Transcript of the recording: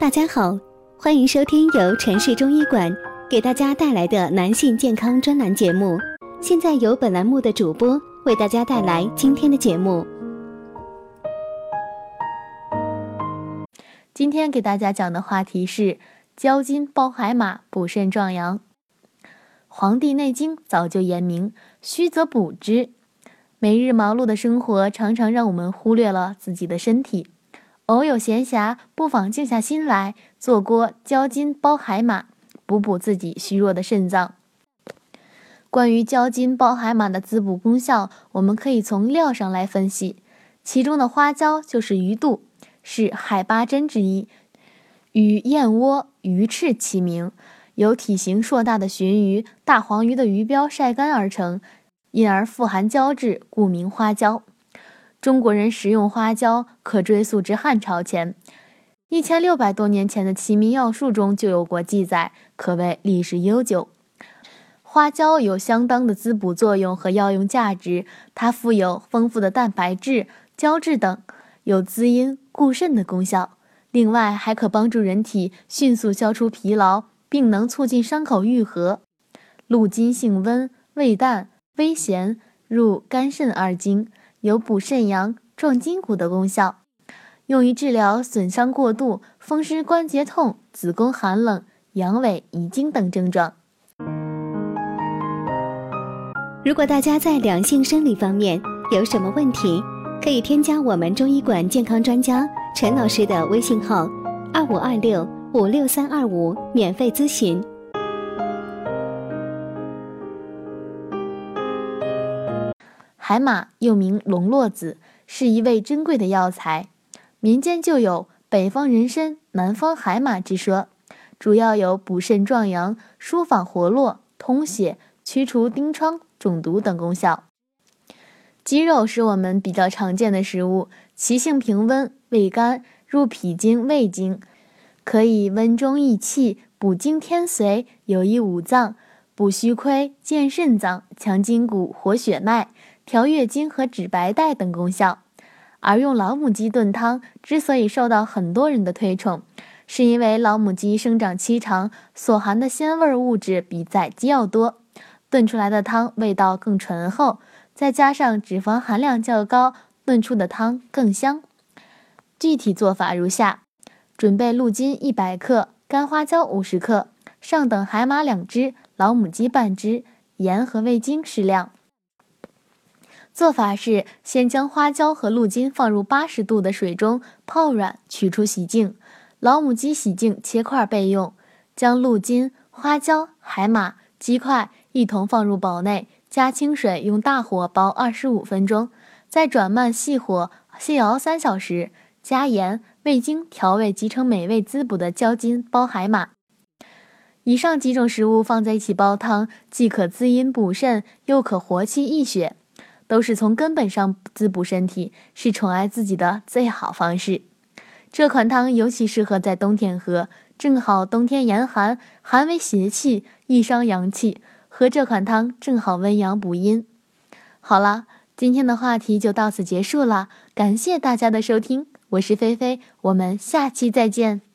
大家好，欢迎收听由城市中医馆给大家带来的男性健康专栏节目。现在由本栏目的主播为大家带来今天的节目。今天给大家讲的话题是焦金包海马补肾壮阳。《黄帝内经》早就言明，虚则补之。每日忙碌的生活常常让我们忽略了自己的身体，偶有闲暇，不妨静下心来做锅焦金包海马，补补自己虚弱的肾脏。关于焦金包海马的滋补功效，我们可以从料上来分析，其中的花椒就是鱼肚。是海八珍之一，与燕窝、鱼翅齐名，由体型硕大的鲟鱼、大黄鱼的鱼标晒干而成，因而富含胶质，故名花椒。中国人食用花椒可追溯至汉朝前，一千六百多年前的《齐民要术》中就有过记载，可谓历史悠久。花椒有相当的滋补作用和药用价值，它富有丰富的蛋白质、胶质等。有滋阴固肾的功效，另外还可帮助人体迅速消除疲劳，并能促进伤口愈合。鹿筋性温，味淡，微咸，入肝肾二经，有补肾阳、壮筋骨的功效，用于治疗损伤过度、风湿关节痛、子宫寒冷、阳痿遗精等症状。如果大家在两性生理方面有什么问题，可以添加我们中医馆健康专家陈老师的微信号：二五二六五六三二五，免费咨询。海马又名龙络子，是一味珍贵的药材，民间就有“北方人参，南方海马”之说，主要有补肾壮阳、舒缓活络、通血、驱除疔疮、肿毒等功效。鸡肉是我们比较常见的食物，其性平温，味甘，入脾经、胃经，可以温中益气、补精添髓，有益五脏，补虚亏、健肾脏、强筋骨、活血脉、调月经和止白带等功效。而用老母鸡炖汤之所以受到很多人的推崇，是因为老母鸡生长期长，所含的鲜味物质比仔鸡要多，炖出来的汤味道更醇厚。再加上脂肪含量较高，炖出的汤更香。具体做法如下：准备鹿筋一百克，干花椒五十克，上等海马两只，老母鸡半只，盐和味精适量。做法是：先将花椒和鹿筋放入八十度的水中泡软，取出洗净；老母鸡洗净切块备用。将鹿筋、花椒、海马、鸡块一同放入煲内。加清水，用大火煲二十五分钟，再转慢细火细熬三小时，加盐、味精调味，即成美味滋补的焦筋煲海马。以上几种食物放在一起煲汤，既可滋阴补肾，又可活气益血，都是从根本上滋补身体，是宠爱自己的最好方式。这款汤尤其适合在冬天喝，正好冬天严寒，寒为邪气，易伤阳气。喝这款汤正好温阳补阴。好了，今天的话题就到此结束了，感谢大家的收听，我是菲菲，我们下期再见。